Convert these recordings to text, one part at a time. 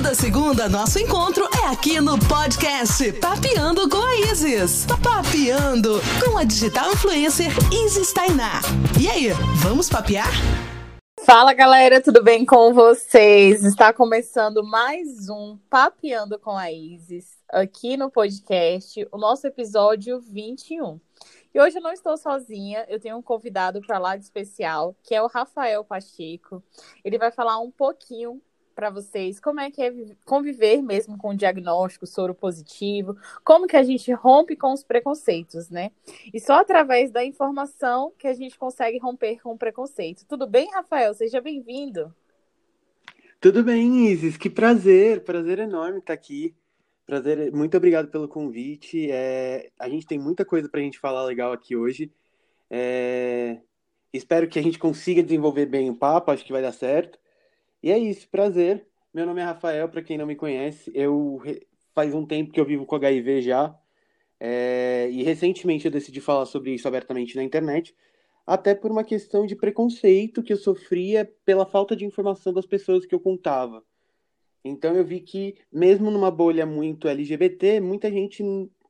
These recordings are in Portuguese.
Toda segunda, nosso encontro é aqui no podcast Papeando com a Isis. Papeando com a digital influencer Isis Tainá. E aí, vamos papear? Fala galera, tudo bem com vocês? Está começando mais um Papeando com a Isis aqui no podcast, o nosso episódio 21. E hoje eu não estou sozinha, eu tenho um convidado para lá de especial, que é o Rafael Pacheco. Ele vai falar um pouquinho para vocês como é que é conviver mesmo com o diagnóstico soro positivo, como que a gente rompe com os preconceitos, né? E só através da informação que a gente consegue romper com o preconceito. Tudo bem, Rafael? Seja bem-vindo. Tudo bem, Isis. Que prazer, prazer enorme estar aqui. Prazer, muito obrigado pelo convite. É, a gente tem muita coisa para a gente falar legal aqui hoje. É, espero que a gente consiga desenvolver bem o papo, acho que vai dar certo. E é isso, prazer. Meu nome é Rafael, para quem não me conhece. Eu faz um tempo que eu vivo com HIV já. É, e recentemente eu decidi falar sobre isso abertamente na internet, até por uma questão de preconceito que eu sofria pela falta de informação das pessoas que eu contava. Então eu vi que, mesmo numa bolha muito LGBT, muita gente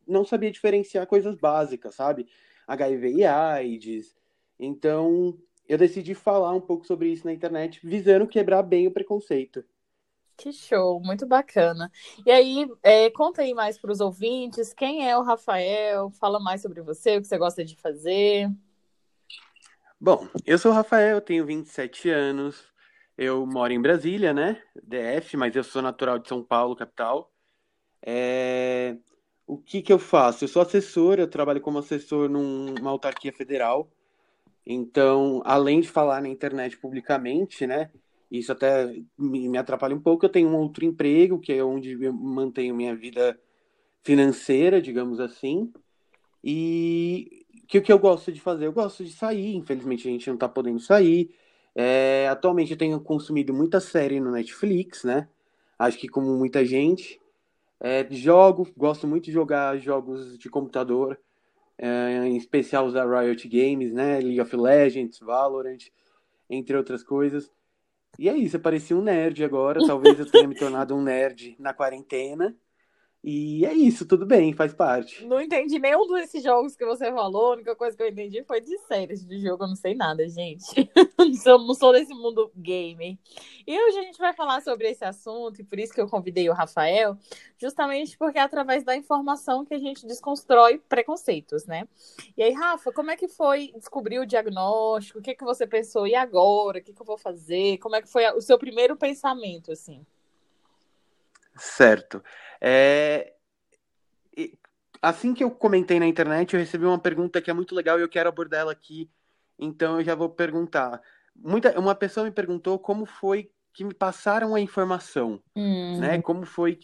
não sabia diferenciar coisas básicas, sabe? HIV e AIDS. Então eu decidi falar um pouco sobre isso na internet, visando quebrar bem o preconceito. Que show, muito bacana. E aí, é, conta aí mais para os ouvintes, quem é o Rafael? Fala mais sobre você, o que você gosta de fazer. Bom, eu sou o Rafael, tenho 27 anos, eu moro em Brasília, né? DF, mas eu sou natural de São Paulo, capital. É... O que que eu faço? Eu sou assessor, eu trabalho como assessor numa autarquia federal. Então, além de falar na internet publicamente, né? Isso até me atrapalha um pouco. Eu tenho um outro emprego, que é onde eu mantenho minha vida financeira, digamos assim. E que o que eu gosto de fazer? Eu gosto de sair. Infelizmente, a gente não está podendo sair. É, atualmente eu tenho consumido muita série no Netflix, né? Acho que como muita gente. É, jogo, gosto muito de jogar jogos de computador, é, em especial os da Riot Games, né? League of Legends, Valorant, entre outras coisas. E é isso, eu parecia um nerd agora. Talvez eu tenha me tornado um nerd na quarentena. E é isso, tudo bem, faz parte. Não entendi nenhum desses jogos que você falou. A única coisa que eu entendi foi de séries de jogo. Eu não sei nada, gente. não, sou, não sou desse mundo gamer. E hoje a gente vai falar sobre esse assunto, e por isso que eu convidei o Rafael, justamente porque é através da informação que a gente desconstrói preconceitos, né? E aí, Rafa, como é que foi descobrir o diagnóstico? O que, que você pensou? E agora? O que, que eu vou fazer? Como é que foi o seu primeiro pensamento, assim? Certo. É... Assim que eu comentei na internet, eu recebi uma pergunta que é muito legal e eu quero abordar ela aqui. Então eu já vou perguntar. Muita, uma pessoa me perguntou como foi que me passaram a informação, hum. né? Como foi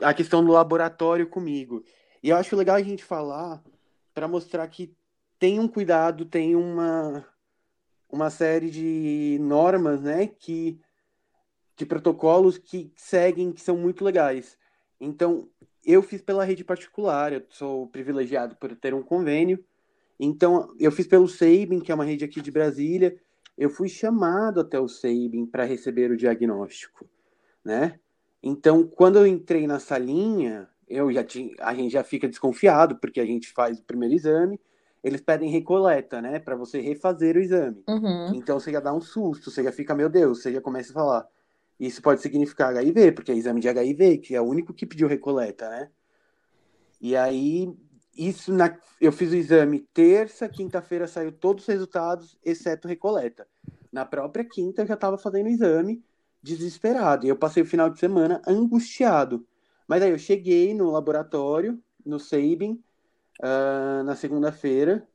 a questão do laboratório comigo. E eu acho legal a gente falar para mostrar que tem um cuidado, tem uma uma série de normas, né, que de protocolos que seguem, que são muito legais. Então, eu fiz pela rede particular, eu sou privilegiado por ter um convênio. Então, eu fiz pelo Sabin, que é uma rede aqui de Brasília. Eu fui chamado até o Sabin para receber o diagnóstico, né? Então, quando eu entrei na salinha, eu já tinha, a gente já fica desconfiado porque a gente faz o primeiro exame, eles pedem recoleta, né, para você refazer o exame. Uhum. Então você já dá um susto, você já fica, meu Deus, você já começa a falar, isso pode significar HIV, porque é exame de HIV, que é o único que pediu recoleta, né? E aí, isso na... eu fiz o exame terça, quinta-feira saiu todos os resultados, exceto recoleta. Na própria quinta eu já estava fazendo o exame, desesperado. E eu passei o final de semana angustiado. Mas aí eu cheguei no laboratório, no Sabin, uh, na segunda-feira.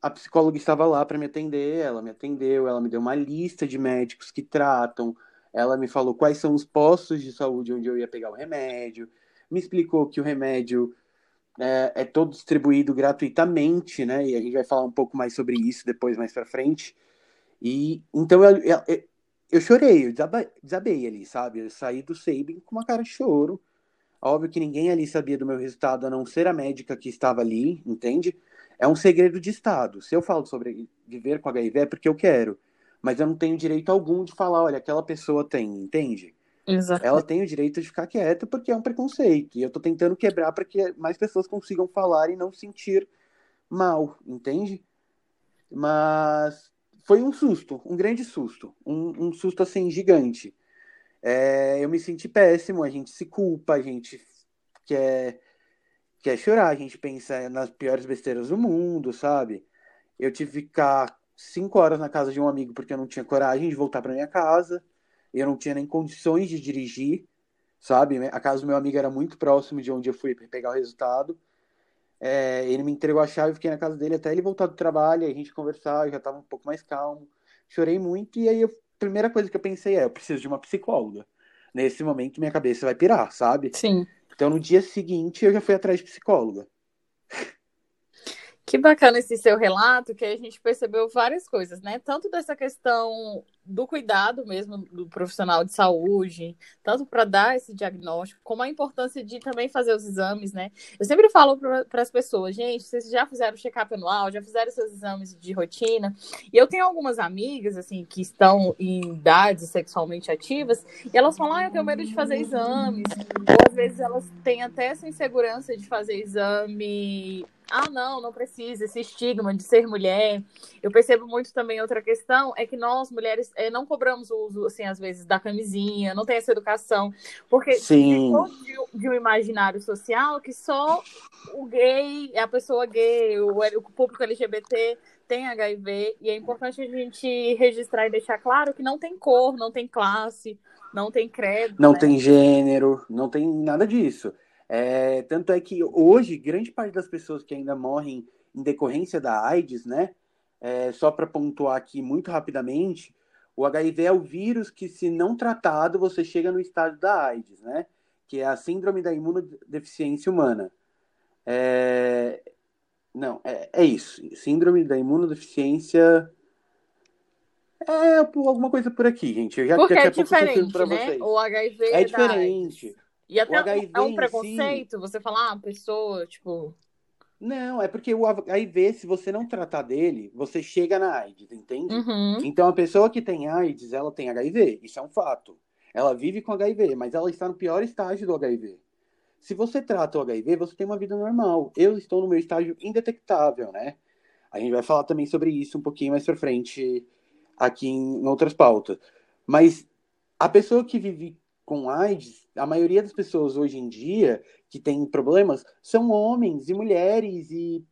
A psicóloga estava lá para me atender, ela me atendeu, ela me deu uma lista de médicos que tratam, ela me falou quais são os postos de saúde onde eu ia pegar o remédio, me explicou que o remédio é, é todo distribuído gratuitamente, né? E a gente vai falar um pouco mais sobre isso depois, mais para frente. E então eu, eu, eu chorei, eu desabei, desabei ali, sabe? Eu saí do Sabin com uma cara de choro. Óbvio que ninguém ali sabia do meu resultado, a não ser a médica que estava ali, entende? É um segredo de Estado. Se eu falo sobre viver com HIV é porque eu quero mas eu não tenho direito algum de falar, olha, aquela pessoa tem, entende? Exato. Ela tem o direito de ficar quieta porque é um preconceito. E eu tô tentando quebrar para que mais pessoas consigam falar e não sentir mal, entende? Mas foi um susto, um grande susto. Um, um susto assim gigante. É, eu me senti péssimo, a gente se culpa, a gente quer, quer chorar, a gente pensa nas piores besteiras do mundo, sabe? Eu tive que ficar cinco horas na casa de um amigo porque eu não tinha coragem de voltar para minha casa. Eu não tinha nem condições de dirigir, sabe? A casa do meu amigo era muito próximo de onde eu fui para pegar o resultado. É, ele me entregou a chave, fiquei na casa dele até ele voltar do trabalho, a gente conversar, eu já estava um pouco mais calmo. Chorei muito e aí a primeira coisa que eu pensei é, eu preciso de uma psicóloga. Nesse momento minha cabeça vai pirar, sabe? Sim. Então no dia seguinte eu já fui atrás de psicóloga. Que bacana esse seu relato, que a gente percebeu várias coisas, né? Tanto dessa questão do cuidado mesmo do profissional de saúde, tanto para dar esse diagnóstico, como a importância de também fazer os exames, né? Eu sempre falo para as pessoas, gente, vocês já fizeram check-up anual, já fizeram seus exames de rotina, e eu tenho algumas amigas, assim, que estão em idades sexualmente ativas, e elas falam, ah, eu tenho medo de fazer exames, ou às vezes elas têm até essa insegurança de fazer exame ah, não, não precisa, esse estigma de ser mulher. Eu percebo muito também outra questão, é que nós, mulheres, é, não cobramos o uso, assim, às vezes, da camisinha, não tem essa educação. Porque Sim. De, de um imaginário social que só o gay, a pessoa gay, o, o público LGBT tem HIV, e é importante a gente registrar e deixar claro que não tem cor, não tem classe, não tem credo. Não né? tem gênero, não tem nada disso. É, tanto é que hoje, grande parte das pessoas que ainda morrem em decorrência da AIDS, né? É, só para pontuar aqui muito rapidamente, o HIV é o vírus que, se não tratado, você chega no estágio da AIDS, né? Que é a síndrome da imunodeficiência humana. É... Não, é, é isso. Síndrome da imunodeficiência. É alguma coisa por aqui, gente. Eu já Porque daqui é diferente, né? vocês. O HIV É diferente. E até é um preconceito você falar, ah, a pessoa, tipo. Não, é porque o HIV, se você não tratar dele, você chega na AIDS, entende? Uhum. Então a pessoa que tem AIDS, ela tem HIV, isso é um fato. Ela vive com HIV, mas ela está no pior estágio do HIV. Se você trata o HIV, você tem uma vida normal. Eu estou no meu estágio indetectável, né? A gente vai falar também sobre isso um pouquinho mais pra frente aqui em outras pautas. Mas a pessoa que vive com AIDS, a maioria das pessoas hoje em dia que tem problemas são homens e mulheres e,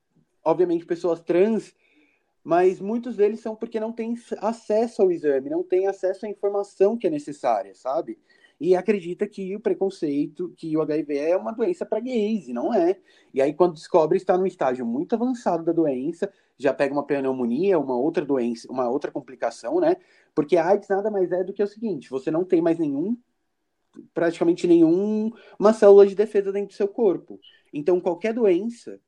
obviamente, pessoas trans, mas muitos deles são porque não têm acesso ao exame, não têm acesso à informação que é necessária, sabe? E acredita que o preconceito, que o HIV é uma doença para gays, e não é. E aí, quando descobre, está num estágio muito avançado da doença, já pega uma pneumonia, uma outra doença, uma outra complicação, né? Porque a AIDS nada mais é do que o seguinte: você não tem mais nenhum praticamente nenhum uma célula de defesa dentro do seu corpo. Então qualquer doença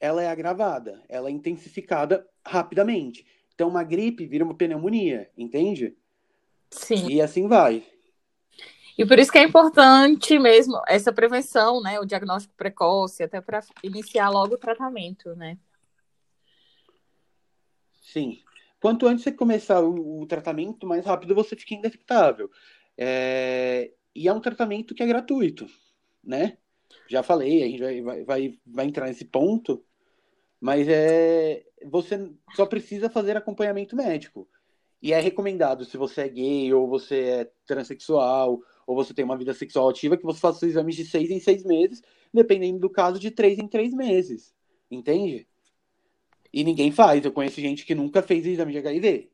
ela é agravada, ela é intensificada rapidamente. Então uma gripe vira uma pneumonia, entende? Sim. E assim vai. E por isso que é importante mesmo essa prevenção, né? O diagnóstico precoce, até para iniciar logo o tratamento, né? Sim. Quanto antes você começar o, o tratamento, mais rápido você fica indetectável. É, e é um tratamento que é gratuito, né? Já falei, a gente vai, vai, vai, entrar nesse ponto, mas é você só precisa fazer acompanhamento médico. E é recomendado, se você é gay, ou você é transexual, ou você tem uma vida sexual ativa, que você faça exames de seis em seis meses, dependendo do caso, de três em três meses. Entende? E ninguém faz. Eu conheço gente que nunca fez exame de HIV.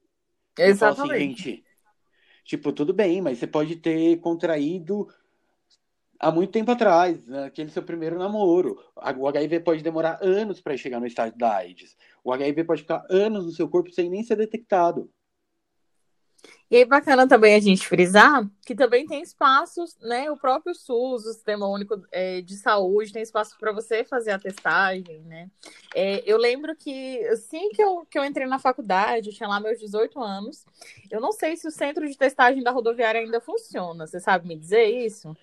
Assim, Exatamente. gente, tipo, tudo bem, mas você pode ter contraído há muito tempo atrás, naquele seu primeiro namoro. O HIV pode demorar anos para chegar no estágio da AIDS. O HIV pode ficar anos no seu corpo sem nem ser detectado. E aí, bacana também a gente frisar que também tem espaços, né? O próprio SUS, o Sistema Único é, de Saúde, tem espaço para você fazer a testagem, né? É, eu lembro que assim que eu, que eu entrei na faculdade, eu tinha lá meus 18 anos, eu não sei se o centro de testagem da rodoviária ainda funciona. Você sabe me dizer isso?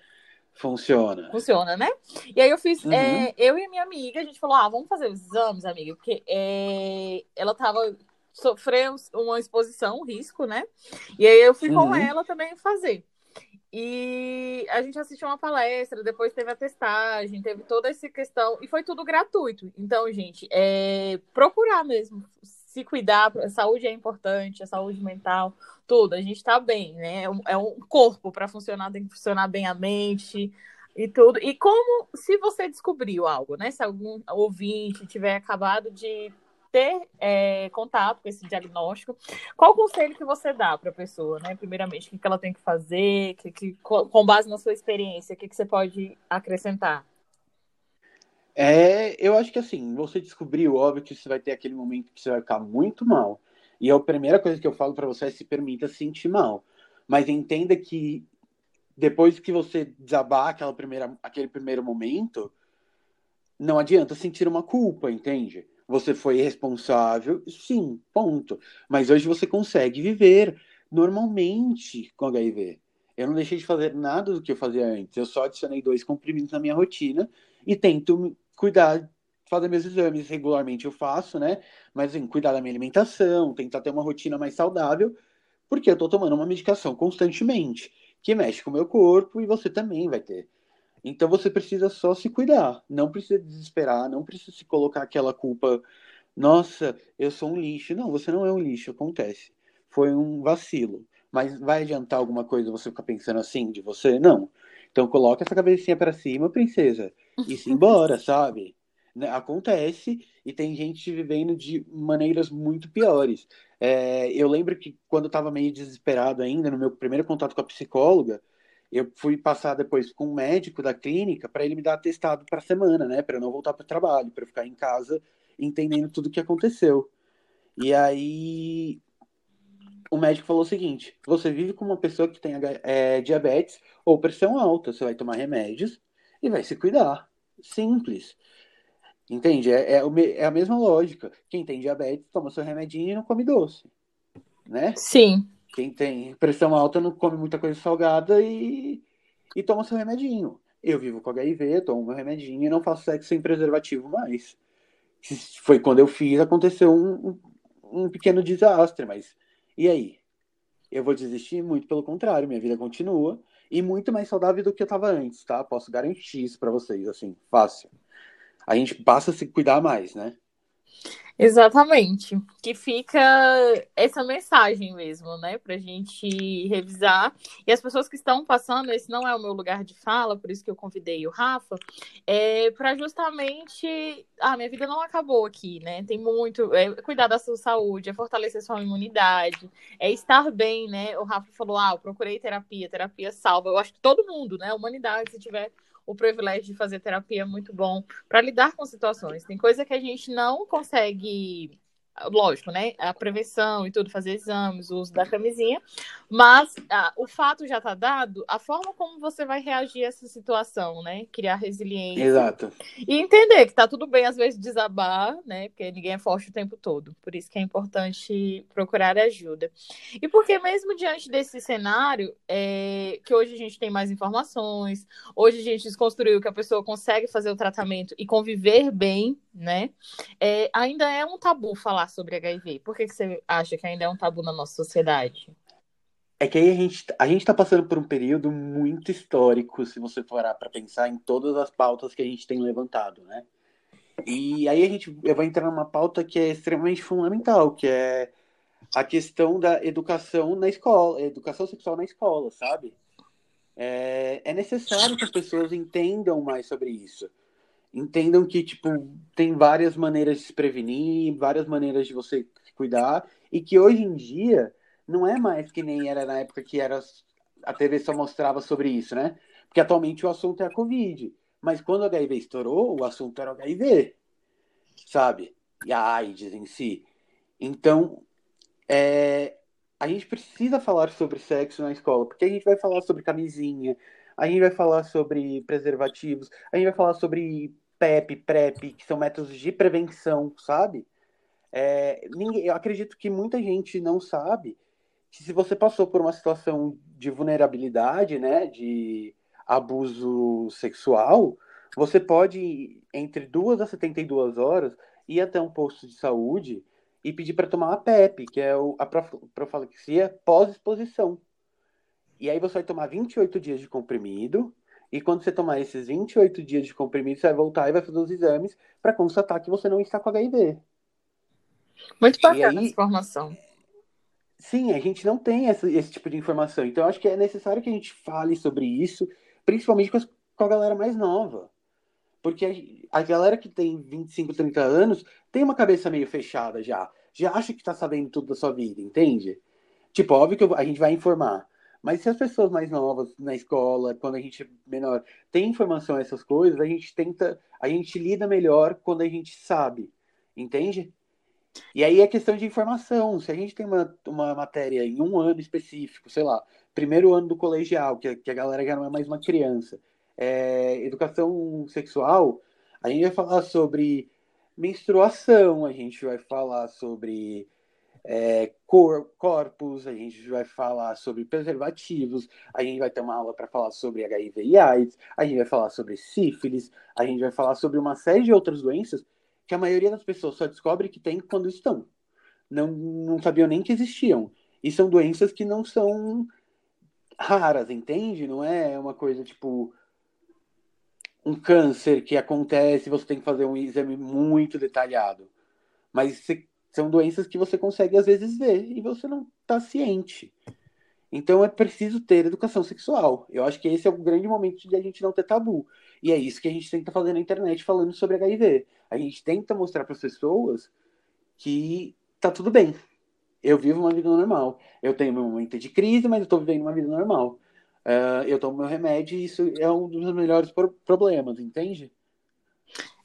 Funciona. Funciona, né? E aí eu fiz, Uhum. é, eu e a minha amiga, a gente falou, ah, vamos fazer os exames, amiga, porque é, ela tava sofreu uma exposição, um risco, né? E aí eu fui com Uhum. ela também fazer. E a gente assistiu uma palestra, depois teve a testagem, teve toda essa questão, e foi tudo gratuito. Então, gente, é procurar mesmo se cuidar, a saúde é importante, a saúde mental, tudo. A gente tá bem, né? É um é corpo para funcionar, tem que funcionar bem a mente e tudo. E como se você descobriu algo, né? Se algum ouvinte tiver acabado de ter é, contato com esse diagnóstico, qual o conselho que você dá para a pessoa, né? Primeiramente, o que ela tem que fazer, que, que, com base na sua experiência, o que, que você pode acrescentar? É, eu acho que assim, você descobriu, óbvio que você vai ter aquele momento que você vai ficar muito mal. E a primeira coisa que eu falo para você é se permita sentir mal. Mas entenda que depois que você desabar aquela primeira, aquele primeiro momento, não adianta sentir uma culpa, entende? Você foi responsável, sim, ponto. Mas hoje você consegue viver normalmente com HIV. Eu não deixei de fazer nada do que eu fazia antes. Eu só adicionei dois comprimidos na minha rotina e tento cuidar, fazer meus exames regularmente eu faço, né? Mas assim, cuidar da minha alimentação, tentar ter uma rotina mais saudável, porque eu tô tomando uma medicação constantemente, que mexe com o meu corpo e você também vai ter. Então você precisa só se cuidar, não precisa desesperar, não precisa se colocar aquela culpa, nossa, eu sou um lixo. Não, você não é um lixo, acontece. Foi um vacilo. Mas vai adiantar alguma coisa você ficar pensando assim de você? Não. Então coloca essa cabecinha para cima, princesa, e se embora, sabe? Né, acontece e tem gente vivendo de maneiras muito piores. É, eu lembro que quando eu estava meio desesperado ainda, no meu primeiro contato com a psicóloga, eu fui passar depois com um médico da clínica para ele me dar atestado para a semana, né? Para eu não voltar para o trabalho, para eu ficar em casa entendendo tudo o que aconteceu. E aí o médico falou o seguinte: você vive com uma pessoa que tem é, diabetes ou pressão alta, você vai tomar remédios e vai se cuidar. Simples. Entende? É, é, é a mesma lógica. Quem tem diabetes toma seu remedinho e não come doce. Né? Sim. Quem tem pressão alta não come muita coisa salgada e, e toma seu remedinho. Eu vivo com HIV, tomo meu remedinho e não faço sexo sem preservativo mais. Foi quando eu fiz, aconteceu um, um, pequeno desastre, mas e aí? Eu vou desistir? Muito pelo contrário, minha vida continua e muito mais saudável do que eu estava antes, tá? Posso garantir isso para vocês, assim, fácil. A gente passa a se cuidar mais, né? Exatamente. Que fica essa mensagem mesmo, né? Pra gente revisar. E as pessoas que estão passando, esse não é o meu lugar de fala, por isso que eu convidei o Rafa, é para justamente. Ah, minha vida não acabou aqui, né? Tem muito. É cuidar da sua saúde, é fortalecer sua imunidade, é estar bem, né? O Rafa falou: ah, eu procurei terapia, terapia salva. Eu acho que todo mundo, né? A humanidade, se tiver o privilégio de fazer terapia é muito bom para lidar com situações. Tem coisa que a gente não consegue lógico, né? A prevenção e tudo, fazer exames, o uso da camisinha. Mas ah, o fato já está dado, a forma como você vai reagir a essa situação, né? Criar resiliência. Exato. E entender que tá tudo bem, às vezes, desabar, né? Porque ninguém é forte o tempo todo. Por isso que é importante procurar ajuda. E porque mesmo diante desse cenário, é, que hoje a gente tem mais informações, hoje a gente desconstruiu que a pessoa consegue fazer o tratamento e conviver bem, né? É, ainda é um tabu falar sobre HIV? Por que, que você acha que ainda é um tabu na nossa sociedade? É que aí a gente, a gente tá passando por um período muito histórico, se você for para pensar em todas as pautas que a gente tem levantado, né? E aí a gente vou entrar numa pauta que é extremamente fundamental, que é a questão da educação na escola, educação sexual na escola, sabe? É, é necessário que as pessoas entendam mais sobre isso entendam que, tipo, tem várias maneiras de se prevenir, várias maneiras de você cuidar, e que hoje em dia não é mais que nem era na época que era a TV só mostrava sobre isso, né? Porque atualmente o assunto é a Covid. Mas quando o HIV estourou, o assunto era o HIV, sabe? E a AIDS em si. Então, é, a gente precisa falar sobre sexo na escola, porque a gente vai falar sobre camisinha, a gente vai falar sobre preservativos, a gente vai falar sobre PEP, PrEP, que são métodos de prevenção, sabe? É, ninguém, eu acredito que muita gente não sabe que se você passou por uma situação de vulnerabilidade, né, de abuso sexual, você pode, entre duas a 72 horas, ir até um posto de saúde e pedir para tomar a PEP, que é a profilaxia pós-exposição. E aí você vai tomar 28 dias de comprimido, e quando você tomar esses 28 dias de comprimido, você vai voltar e vai fazer os exames para constatar que você não está com HIV. Muito bacana aí, essa informação. Sim, a gente não tem esse, esse tipo de informação. Então, eu acho que é necessário que a gente fale sobre isso, principalmente com, as, com a galera mais nova. Porque a, a, galera que tem 25, 30 anos tem uma cabeça meio fechada já. Já acha que tá sabendo tudo da sua vida, entende? Tipo, óbvio que a gente vai informar. Mas se as pessoas mais novas na escola, quando a gente é menor, tem informação a essas coisas, a gente tenta, a gente lida melhor quando a gente sabe, entende? E aí é questão de informação. Se a gente tem uma, uma matéria em um ano específico, sei lá, primeiro ano do colegial, que, que a galera já não é mais uma criança, é, educação sexual, a gente vai falar sobre menstruação, a gente vai falar sobre é, cor, corpos, a gente vai falar sobre preservativos, a gente vai ter uma aula para falar sobre HIV e AIDS, a gente vai falar sobre sífilis, a gente vai falar sobre uma série de outras doenças que a maioria das pessoas só descobre que tem quando estão. Não, não sabiam nem que existiam. E são doenças que não são raras, entende? Não é uma coisa tipo um câncer que acontece, você tem que fazer um exame muito detalhado. Mas são doenças que você consegue às vezes ver e você não está ciente. Então é preciso ter educação sexual. Eu acho que esse é o grande momento de a gente não ter tabu. E é isso que a gente tenta fazer na internet falando sobre HIV. A gente tenta mostrar para as pessoas que tá tudo bem. Eu vivo uma vida normal. Eu tenho meu momento de crise, mas eu estou vivendo uma vida normal. Uh, eu tomo meu remédio e isso é um dos melhores problemas, entende?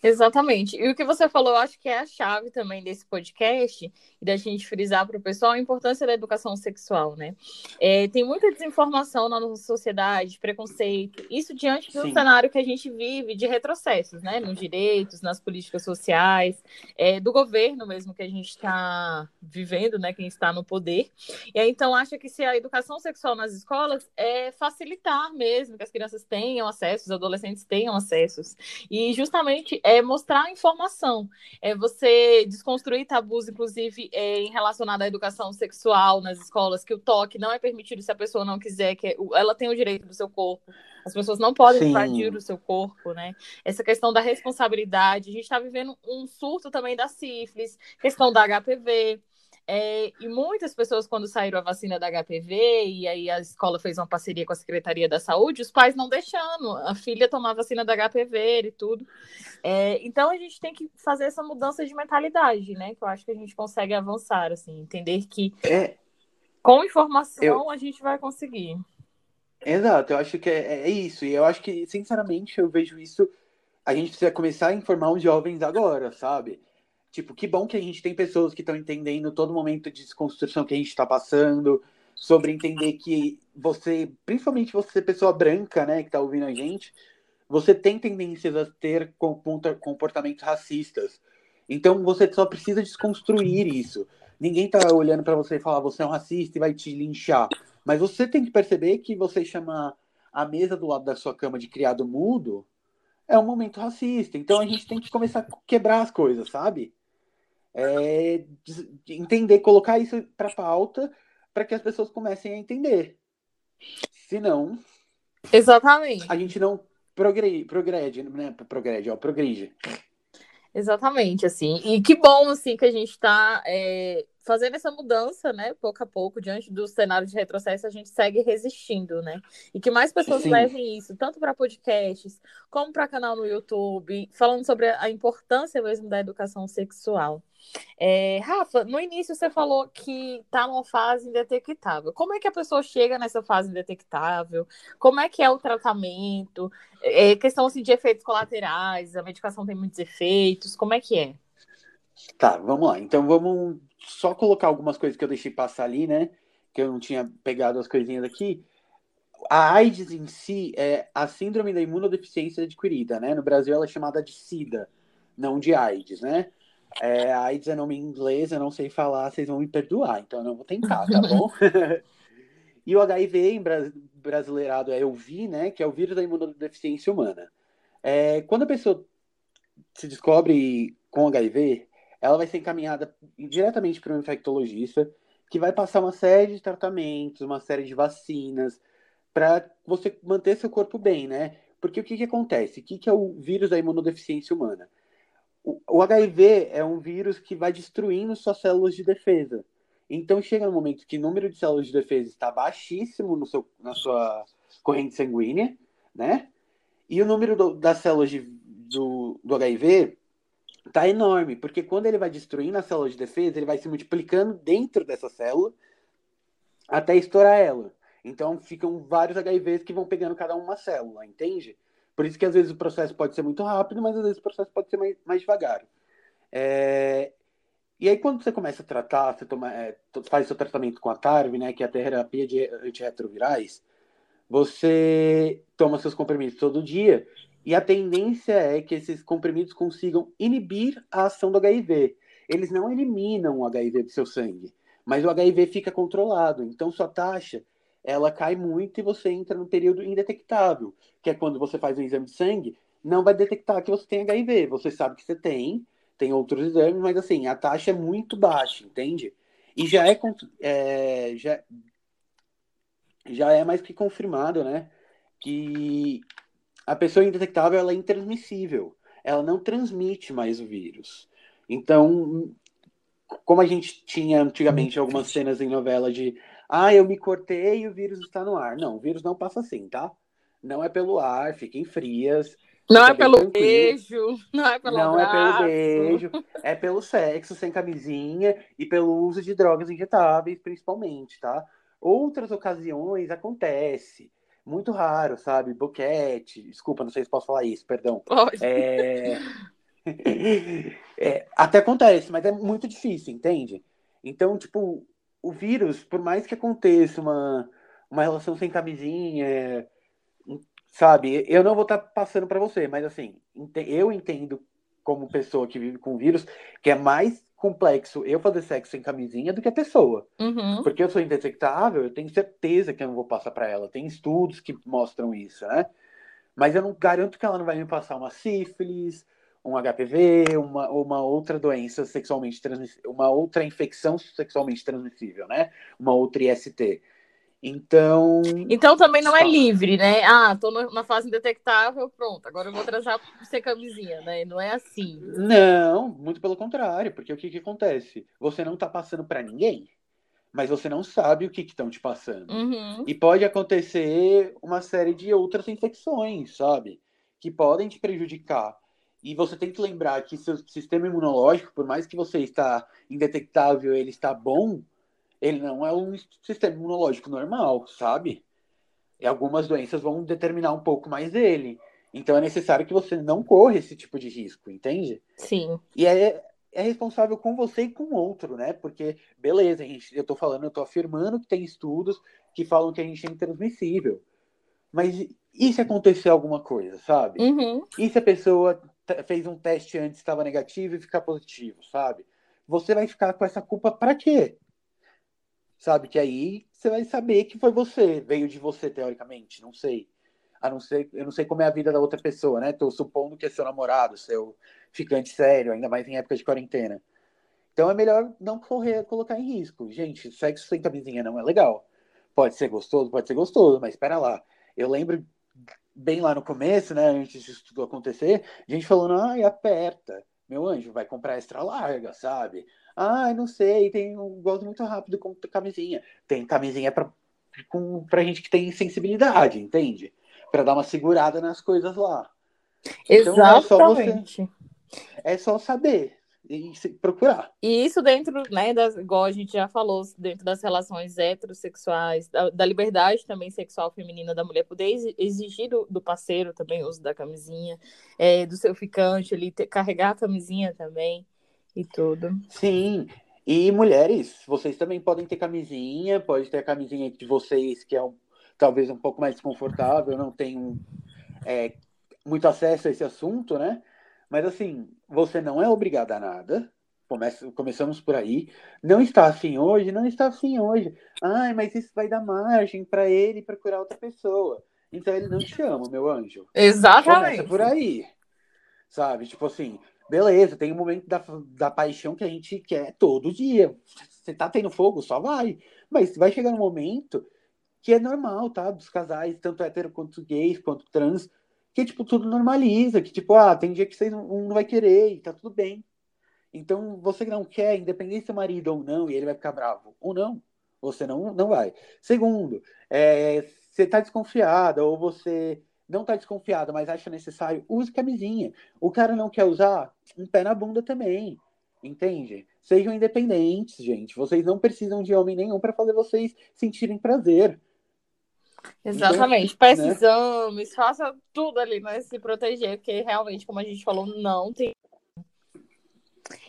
Exatamente. E o que você falou, eu acho que é a chave também desse podcast e da gente frisar para o pessoal a importância da educação sexual, né? É, tem muita desinformação na nossa sociedade, preconceito, isso diante do Sim. cenário que a gente vive de retrocessos, né? Nos direitos, nas políticas sociais, é, do governo mesmo que a gente está vivendo, né? Quem está no poder. E aí, então, acho que se a educação sexual nas escolas é facilitar mesmo que as crianças tenham acesso, os adolescentes tenham acessos. E justamente é mostrar informação, é você desconstruir tabus, inclusive é, em relacionado à educação sexual nas escolas, que o toque não é permitido se a pessoa não quiser, que ela tem o direito do seu corpo. As pessoas não podem Sim. invadir o seu corpo, né? Essa questão da responsabilidade. A gente está vivendo um surto também da sífilis, questão da HPV. É, e muitas pessoas, quando saíram a vacina da HPV, e aí a escola fez uma parceria com a Secretaria da Saúde, os pais não deixando a filha tomar a vacina da HPV e tudo. É, então a gente tem que fazer essa mudança de mentalidade, né? Que eu acho que a gente consegue avançar, assim, entender que é, com informação eu... a gente vai conseguir. Exato, eu acho que é, é isso. E eu acho que, sinceramente, eu vejo isso. A gente precisa começar a informar os jovens agora, sabe? Tipo, que bom que a gente tem pessoas que estão entendendo todo momento de desconstrução que a gente está passando, sobre entender que você, principalmente você, pessoa branca, né, que está ouvindo a gente, você tem tendências a ter comportamentos racistas. Então você só precisa desconstruir isso. Ninguém está olhando para você e falar você é um racista e vai te linchar. Mas você tem que perceber que você chamar a mesa do lado da sua cama de criado mudo é um momento racista. Então a gente tem que começar a quebrar as coisas, sabe? É, entender, colocar isso para pauta para que as pessoas comecem a entender. Se não, exatamente, a gente não progrede, progrede, né? Progrede, ó, progride. Exatamente, assim. E que bom, assim, que a gente está é, fazendo essa mudança, né, pouco a pouco, diante do cenário de retrocesso, a gente segue resistindo, né? E que mais pessoas Sim. levem isso, tanto para podcasts, como para canal no YouTube, falando sobre a importância mesmo da educação sexual. É, Rafa, no início você falou que está numa fase indetectável. Como é que a pessoa chega nessa fase indetectável? Como é que é o tratamento? É, questão assim, de efeitos colaterais, a medicação tem muitos efeitos, como é que é? Tá, vamos lá. Então vamos só colocar algumas coisas que eu deixei passar ali, né? Que eu não tinha pegado as coisinhas aqui. A AIDS em si é a síndrome da imunodeficiência adquirida, né? No Brasil ela é chamada de SIDA, não de AIDS, né? É, AIDS é nome em inglês, eu não sei falar, vocês vão me perdoar, então eu não vou tentar, tá bom? e o HIV em brasileirado é o VI, né? Que é o vírus da imunodeficiência humana. É, quando a pessoa se descobre com HIV, ela vai ser encaminhada diretamente para um infectologista, que vai passar uma série de tratamentos, uma série de vacinas, para você manter seu corpo bem, né? Porque o que, que acontece? O que, que é o vírus da imunodeficiência humana? O, o HIV é um vírus que vai destruindo suas células de defesa. Então chega no momento que o número de células de defesa está baixíssimo no seu, na sua corrente sanguínea, né? E o número do, das células de, do, do HIV está enorme, porque quando ele vai destruindo as células de defesa, ele vai se multiplicando dentro dessa célula até estourar ela. Então ficam vários HIVs que vão pegando cada uma célula, entende? Por isso que às vezes o processo pode ser muito rápido, mas às vezes o processo pode ser mais, mais devagar. É... E aí quando você começa a tratar, você toma, é, faz seu tratamento com a TARV, né, que é a terapia de antirretrovirais, você toma seus comprimidos todo dia e a tendência é que esses comprimidos consigam inibir a ação do HIV. Eles não eliminam o HIV do seu sangue, mas o HIV fica controlado. Então sua taxa ela cai muito e você entra num período indetectável, que é quando você faz um exame de sangue, não vai detectar que você tem HIV. Você sabe que você tem, tem outros exames, mas assim, a taxa é muito baixa, entende? E já é, é já, já é mais que confirmado, né? Que a pessoa indetectável ela é intransmissível. Ela não transmite mais o vírus. Então, como a gente tinha antigamente algumas cenas em novela de ah, eu me cortei e o vírus está no ar. Não, o vírus não passa assim, tá? Não é pelo ar, fiquem frias. Não é pelo tranquilo. beijo, não é pelo Não abraço. é pelo beijo, é pelo sexo sem camisinha e pelo uso de drogas injetáveis, principalmente, tá? Outras ocasiões acontece. Muito raro, sabe? Boquete. Desculpa, não sei se posso falar isso, perdão. Pode. É... é, até acontece, mas é muito difícil, entende? Então, tipo, o vírus, por mais que aconteça uma, uma relação sem camisinha, sabe? Eu não vou estar tá passando para você, mas assim, eu entendo como pessoa que vive com vírus que é mais complexo eu fazer sexo sem camisinha do que a pessoa. Uhum. Porque eu sou indetectável, eu tenho certeza que eu não vou passar para ela. Tem estudos que mostram isso, né? Mas eu não garanto que ela não vai me passar uma sífilis, um HPV, uma, uma outra doença sexualmente transmissível, uma outra infecção sexualmente transmissível, né? Uma outra IST. Então. Então também não é livre, né? Ah, tô na fase indetectável, pronto, agora eu vou transar sem camisinha, né? Não é assim. Não, muito pelo contrário, porque o que, que acontece? Você não tá passando para ninguém, mas você não sabe o que estão te passando. Uhum. E pode acontecer uma série de outras infecções, sabe? Que podem te prejudicar. E você tem que lembrar que seu sistema imunológico, por mais que você está indetectável, ele está bom, ele não é um sistema imunológico normal, sabe? E algumas doenças vão determinar um pouco mais dele. Então é necessário que você não corra esse tipo de risco, entende? Sim. E é, é responsável com você e com o outro, né? Porque, beleza, gente, eu tô falando, eu tô afirmando que tem estudos que falam que a gente é intransmissível. Mas e se acontecer alguma coisa, sabe? Uhum. E se a pessoa fez um teste antes, estava negativo e ficar positivo, sabe? Você vai ficar com essa culpa para quê? Sabe? Que aí você vai saber que foi você, veio de você, teoricamente, não sei. A não ser, eu não sei como é a vida da outra pessoa, né? Tô supondo que é seu namorado, seu ficante sério, ainda mais em época de quarentena. Então é melhor não correr, colocar em risco. Gente, sexo sem camisinha não é legal. Pode ser gostoso, pode ser gostoso, mas espera lá. Eu lembro bem lá no começo, né, antes disso tudo acontecer, gente falando, ai, aperta, meu anjo, vai comprar extra larga, sabe? Ai, não sei, tem um gosto muito rápido com camisinha. Tem camisinha pra, com, pra gente que tem sensibilidade, entende? Para dar uma segurada nas coisas lá. Exatamente. Então, é, só é só saber, e procurar. E isso dentro, né, das, igual a gente já falou, dentro das relações heterossexuais, da, da liberdade também sexual feminina da mulher, poder exigir do, do parceiro também o uso da camisinha, é, do seu ficante, ele ter, carregar a camisinha também e tudo. Sim, e mulheres, vocês também podem ter camisinha, pode ter a camisinha de vocês, que é um, talvez um pouco mais desconfortável, não tem é, muito acesso a esse assunto, né? Mas assim, você não é obrigada a nada. Comece, começamos por aí. Não está assim hoje, não está assim hoje. Ai, mas isso vai dar margem para ele procurar outra pessoa. Então ele não te ama, meu anjo. Exatamente. Começa por aí. Sabe? Tipo assim, beleza, tem um momento da, da paixão que a gente quer todo dia. Você tá tendo fogo, só vai. Mas vai chegar um momento que é normal, tá? Dos casais, tanto hétero quanto gays, quanto trans, que, tipo, tudo normaliza, que, tipo, ah, tem dia que vocês não, um não vai querer e tá tudo bem. Então, você não quer, independente se é marido ou não, e ele vai ficar bravo ou não, você não, não vai. Segundo, é, você tá desconfiada ou você não tá desconfiada, mas acha necessário, use camisinha. O cara não quer usar, um pé na bunda também. Entende? Sejam independentes, gente. Vocês não precisam de homem nenhum para fazer vocês sentirem prazer. Exatamente. Então, Peça né? exames, faça tudo ali, né? Se proteger, porque realmente, como a gente falou, não tem.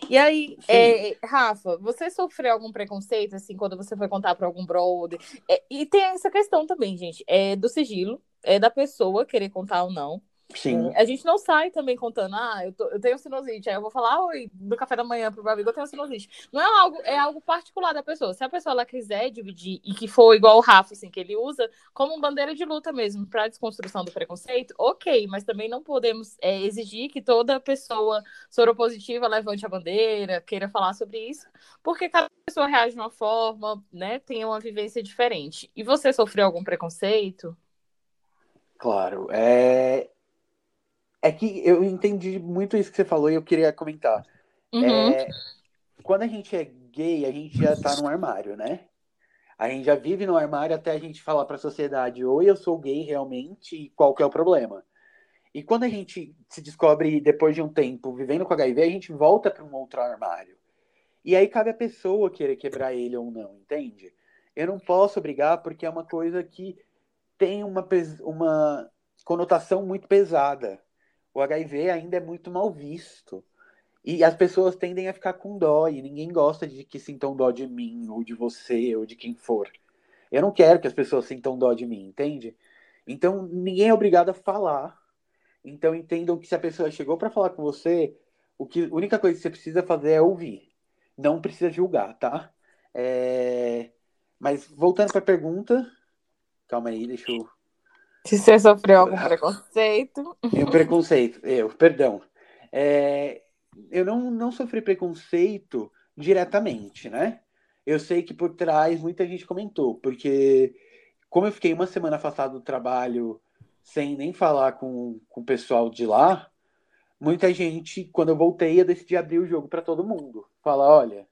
E aí, é, Rafa, você sofreu algum preconceito, assim, quando você foi contar para algum brother? É, e tem essa questão também, gente, é do sigilo, é da pessoa querer contar ou não. Sim. É, a gente não sai também contando, ah, eu, tô, eu tenho sinusite, aí eu vou falar, oi, do café da manhã pro meu amigo, eu tenho sinusite. Não é algo, é algo particular da pessoa. Se a pessoa ela quiser dividir e que for igual o Rafa, assim, que ele usa, como bandeira de luta mesmo, para desconstrução do preconceito, ok, mas também não podemos é, exigir que toda pessoa soropositiva levante a bandeira, queira falar sobre isso, porque cada pessoa reage de uma forma, né, tem uma vivência diferente. E você sofreu algum preconceito? Claro, é, é que eu entendi muito isso que você falou e eu queria comentar. Uhum. É, quando a gente é gay, a gente já tá no armário, né? A gente já vive no armário até a gente falar para a sociedade: oi, eu sou gay realmente e qual que é o problema. E quando a gente se descobre depois de um tempo vivendo com HIV, a gente volta para um outro armário. E aí cabe a pessoa querer quebrar ele ou não, entende? Eu não posso brigar porque é uma coisa que tem uma, uma conotação muito pesada o HIV ainda é muito mal visto. E as pessoas tendem a ficar com dó, e ninguém gosta de que sintam dó de mim, ou de você, ou de quem for. Eu não quero que as pessoas sintam dó de mim, entende? Então, ninguém é obrigado a falar. Então, entendam que se a pessoa chegou para falar com você, o que, a única coisa que você precisa fazer é ouvir. Não precisa julgar, tá? É... Mas, voltando para a pergunta. Calma aí, deixa eu se você sofreu algum preconceito. Eu, preconceito, eu, perdão. É, eu não, não sofri preconceito diretamente, né? Eu sei que por trás muita gente comentou, porque como eu fiquei uma semana afastado do trabalho sem nem falar com, com o pessoal de lá, muita gente, quando eu voltei, eu decidi abrir o jogo para todo mundo. Falar, olha,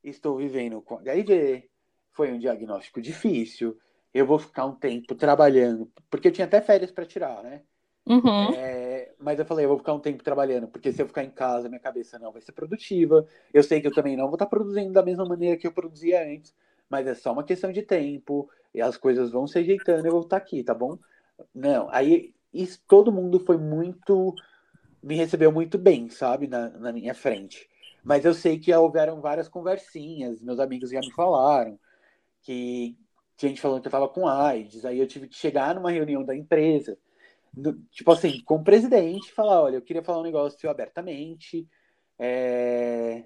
estou vivendo com HIV, foi um diagnóstico difícil, eu vou ficar um tempo trabalhando, porque eu tinha até férias para tirar, né? Uhum. É, mas eu falei, eu vou ficar um tempo trabalhando, porque se eu ficar em casa, minha cabeça não vai ser produtiva. Eu sei que eu também não vou estar produzindo da mesma maneira que eu produzia antes, mas é só uma questão de tempo, e as coisas vão se ajeitando, eu vou estar aqui, tá bom? Não, aí isso, todo mundo foi muito. me recebeu muito bem, sabe, na, na minha frente. Mas eu sei que houveram várias conversinhas, meus amigos já me falaram que gente falando que eu tava com AIDS, aí eu tive que chegar numa reunião da empresa, no, tipo assim, com o presidente, falar, olha, eu queria falar um negócio abertamente, é,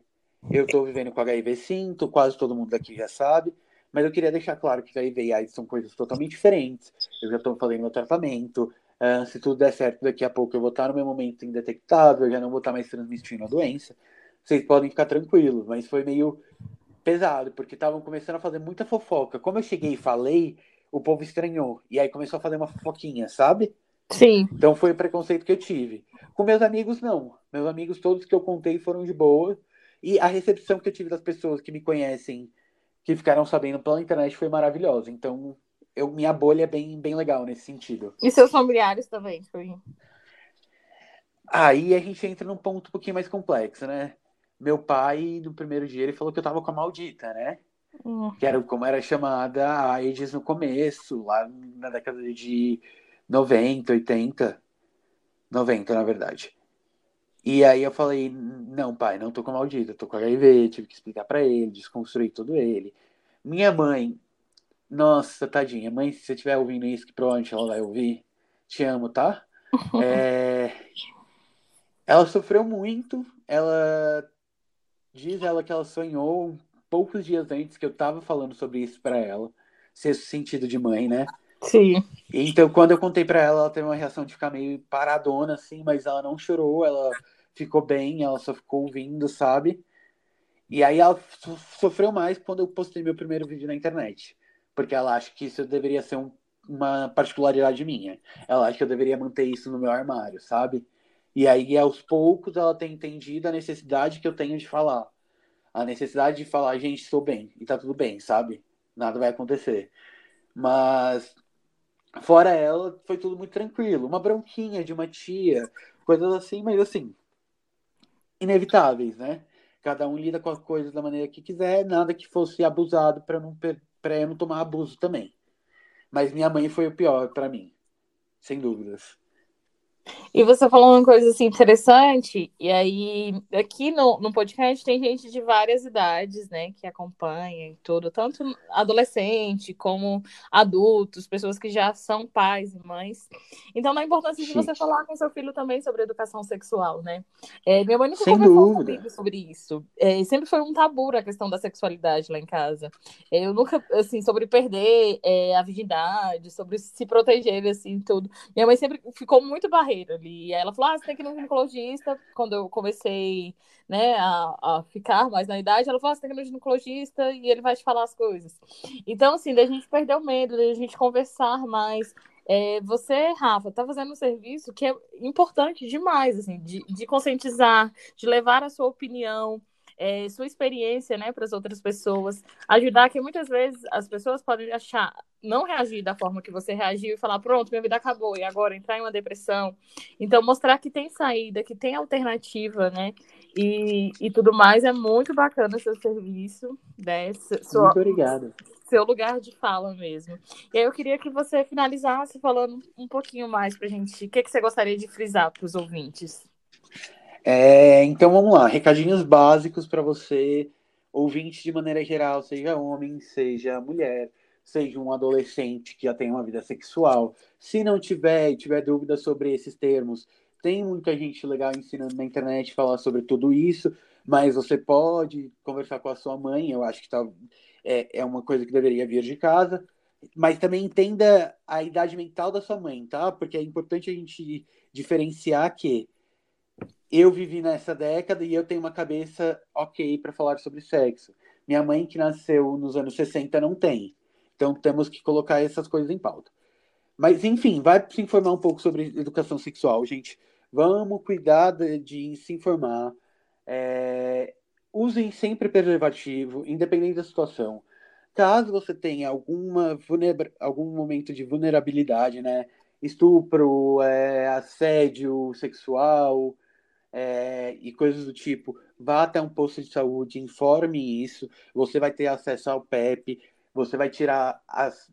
eu tô vivendo com HIV sim, tô, quase todo mundo daqui já sabe, mas eu queria deixar claro que HIV e AIDS são coisas totalmente diferentes, eu já tô fazendo meu tratamento, uh, se tudo der certo, daqui a pouco eu vou estar no meu momento indetectável, eu já não vou estar mais transmitindo a doença, vocês podem ficar tranquilos, mas foi meio pesado, porque estavam começando a fazer muita fofoca. Como eu cheguei e falei, o povo estranhou. E aí começou a fazer uma fofoquinha, sabe? Sim. Então foi o preconceito que eu tive. Com meus amigos, não. Meus amigos, todos que eu contei, foram de boa. E a recepção que eu tive das pessoas que me conhecem, que ficaram sabendo pela internet, foi maravilhosa. Então, eu, minha bolha é bem, bem legal nesse sentido. E seus familiares também? Foi... Aí a gente entra num ponto um pouquinho mais complexo, né? Meu pai, no primeiro dia, ele falou que eu tava com a maldita, né? Uhum. Que era como era chamada a AIDS no começo, lá na década de 90, 80. 90, na verdade. E aí eu falei, não, pai, não tô com a maldita, tô com HIV, tive que explicar para ele, desconstruir tudo ele. Minha mãe, nossa, tadinha, mãe, se você estiver ouvindo isso, que provavelmente ela vai ouvir, te amo, tá? é... Ela sofreu muito, ela Diz ela que ela sonhou poucos dias antes que eu tava falando sobre isso para ela. Sexto sentido de mãe, né? Sim. Então, quando eu contei para ela, ela teve uma reação de ficar meio paradona, assim, mas ela não chorou, ela ficou bem, ela só ficou ouvindo, sabe? E aí ela sofreu mais quando eu postei meu primeiro vídeo na internet. porque ela acha que isso deveria ser um, uma particularidade minha. Ela acha que eu deveria manter isso no meu armário, sabe? E aí, aos poucos, ela tem entendido a necessidade que eu tenho de falar. A necessidade de falar, gente, estou bem, e tá tudo bem, sabe? Nada vai acontecer. Mas, fora ela, foi tudo muito tranquilo. Uma bronquinha de uma tia, coisas assim, mas assim, inevitáveis, né? Cada um lida com as coisas da maneira que quiser, nada que fosse abusado para não para eu não tomar abuso também. Mas minha mãe foi o pior para mim, sem dúvidas. E você falou uma coisa assim interessante, e aí aqui no, no podcast tem gente de várias idades, né, que acompanha e tudo, tanto adolescente como adultos, pessoas que já são pais e mães. Então, na importância de você falar com seu filho também sobre educação sexual, né? É, minha mãe nunca Sem conversou dúvida. comigo sobre isso. É, sempre foi um tabu a questão da sexualidade lá em casa. É, eu nunca, assim, sobre perder é, a virgindade, sobre se proteger, assim, tudo. Minha mãe sempre ficou muito barreira ali. E ela falou: ah, você tem que ir no ginecologista. Quando eu comecei né, a, a ficar mais na idade, ela falou: ah, você tem que ir no ginecologista e ele vai te falar as coisas. Então, assim, da gente perder o medo, da gente conversar mais. É, você, Rafa, está fazendo um serviço que é importante demais, assim, de, de conscientizar, de levar a sua opinião, é, sua experiência, né, para as outras pessoas, ajudar que muitas vezes as pessoas podem achar, não reagir da forma que você reagiu e falar, pronto, minha vida acabou, e agora entrar em uma depressão. Então, mostrar que tem saída, que tem alternativa, né, e, e tudo mais, é muito bacana seu serviço, né, sua, muito obrigado. Seu lugar de fala mesmo. E aí eu queria que você finalizasse falando um pouquinho mais para a gente, o que, que você gostaria de frisar para os ouvintes. É, então vamos lá, recadinhos básicos para você, ouvinte de maneira geral, seja homem, seja mulher, seja um adolescente que já tem uma vida sexual. Se não tiver e tiver dúvidas sobre esses termos, tem muita gente legal ensinando na internet falar sobre tudo isso, mas você pode conversar com a sua mãe, eu acho que tá, é, é uma coisa que deveria vir de casa. Mas também entenda a idade mental da sua mãe, tá? Porque é importante a gente diferenciar que eu vivi nessa década e eu tenho uma cabeça ok para falar sobre sexo. Minha mãe, que nasceu nos anos 60, não tem. Então temos que colocar essas coisas em pauta. Mas, enfim, vai se informar um pouco sobre educação sexual, gente. Vamos cuidar de, de se informar. É... Usem sempre preservativo, independente da situação. Caso você tenha alguma algum momento de vulnerabilidade, né? Estupro, é... assédio sexual, é, e coisas do tipo, vá até um posto de saúde, informe isso, você vai ter acesso ao PEP, você vai tirar as.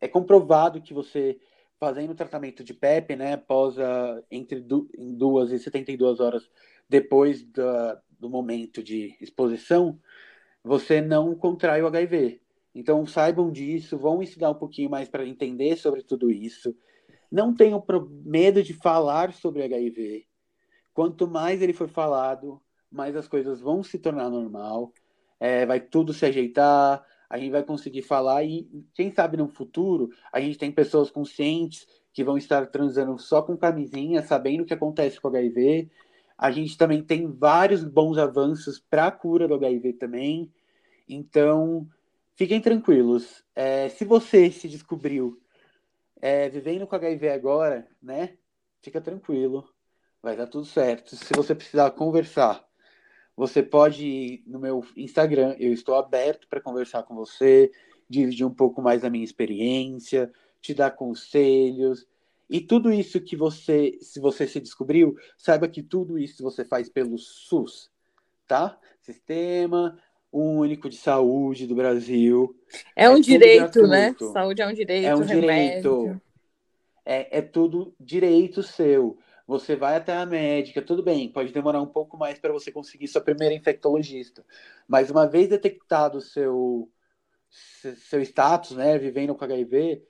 É comprovado que você, fazendo o tratamento de PEP, né, após a, entre du, em duas e 72 horas depois da, do momento de exposição, você não contrai o HIV. Então saibam disso, vão estudar um pouquinho mais para entender sobre tudo isso. Não tenham medo de falar sobre HIV quanto mais ele for falado, mais as coisas vão se tornar normal, é, vai tudo se ajeitar, a gente vai conseguir falar e quem sabe no futuro a gente tem pessoas conscientes que vão estar transando só com camisinha, sabendo o que acontece com o HIV. A gente também tem vários bons avanços para a cura do HIV também. Então, fiquem tranquilos. É, se você se descobriu é, vivendo com HIV agora, né? Fica tranquilo vai dar tudo certo. Se você precisar conversar, você pode ir no meu Instagram, eu estou aberto para conversar com você, dividir um pouco mais da minha experiência, te dar conselhos. E tudo isso que você, se você se descobriu, saiba que tudo isso você faz pelo SUS, tá? Sistema Único de Saúde do Brasil. É um é direito, né? Saúde é um direito. É um remédio. direito. É, é tudo direito seu você vai até a médica, tudo bem, pode demorar um pouco mais para você conseguir sua primeira infectologista, mas uma vez detectado o seu seu status, né, vivendo com HIV,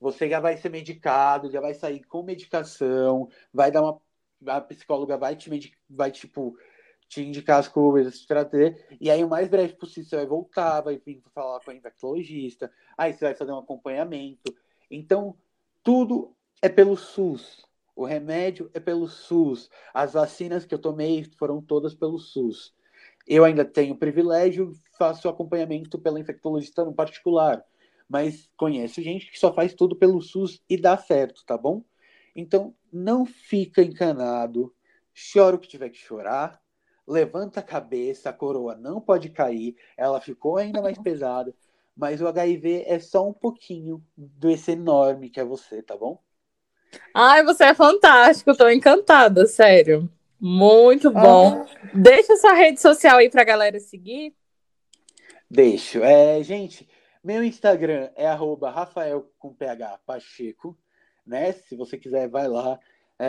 você já vai ser medicado, já vai sair com medicação, vai dar uma a psicóloga vai te medic, vai tipo te indicar as coisas, te trazer, e aí o mais breve possível você vai voltar, vai vir falar com a infectologista, aí você vai fazer um acompanhamento. Então, tudo é pelo SUS. O remédio é pelo SUS. As vacinas que eu tomei foram todas pelo SUS. Eu ainda tenho privilégio, faço acompanhamento pela infectologista no particular. mas conheço gente que só faz tudo pelo SUS e dá certo, tá bom? Então, não fica encanado, chora o que tiver que chorar, levanta a cabeça, a coroa não pode cair, ela ficou ainda mais pesada, mas o HIV é só um pouquinho desse enorme que é você, tá bom? Ai, você é fantástico, tô encantada, sério. Muito bom. Ah. Deixa sua rede social aí pra galera seguir. Deixo. É, gente, meu Instagram é arroba Rafael com PH Pacheco, né? Se você quiser, vai lá. É,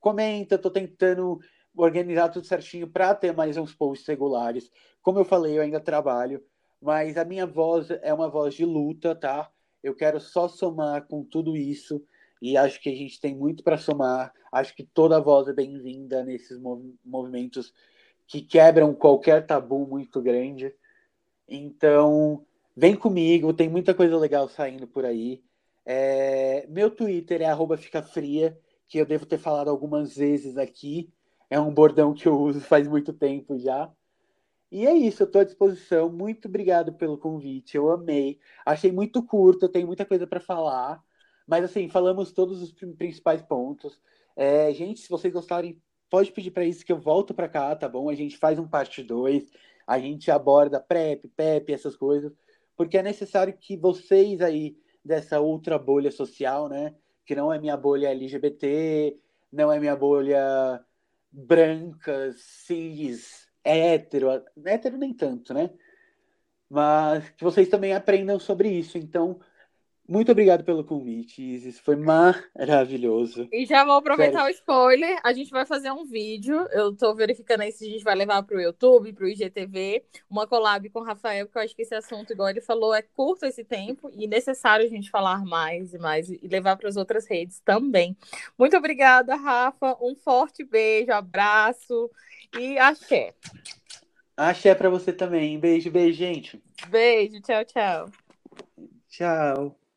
comenta, tô tentando organizar tudo certinho para ter mais uns posts regulares. Como eu falei, eu ainda trabalho, mas a minha voz é uma voz de luta, tá? Eu quero só somar com tudo isso e acho que a gente tem muito para somar. Acho que toda voz é bem-vinda nesses movimentos que quebram qualquer tabu muito grande. Então, vem comigo, tem muita coisa legal saindo por aí. É... meu Twitter é @ficafria, que eu devo ter falado algumas vezes aqui. É um bordão que eu uso faz muito tempo já. E é isso, eu estou à disposição. Muito obrigado pelo convite, eu amei. Achei muito curto, eu tenho muita coisa para falar. Mas assim, falamos todos os principais pontos. É, gente, se vocês gostarem, pode pedir para isso que eu volto para cá, tá bom? A gente faz um parte 2, a gente aborda PrEP, PEP, essas coisas, porque é necessário que vocês aí dessa outra bolha social, né? Que não é minha bolha LGBT, não é minha bolha branca, cis, hétero, hétero nem tanto, né? Mas que vocês também aprendam sobre isso. Então, muito obrigado pelo convite, Isis. Foi maravilhoso. E já vou aproveitar Sério. o spoiler. A gente vai fazer um vídeo. Eu tô verificando aí se a gente vai levar pro YouTube, pro IGTV, uma collab com o Rafael, porque eu acho que esse assunto, igual ele falou, é curto esse tempo e necessário a gente falar mais e mais e levar para as outras redes também. Muito obrigada, Rafa. Um forte beijo, abraço e axé. Axé para você também. Beijo, beijo, gente. Beijo, tchau, tchau. Tchau.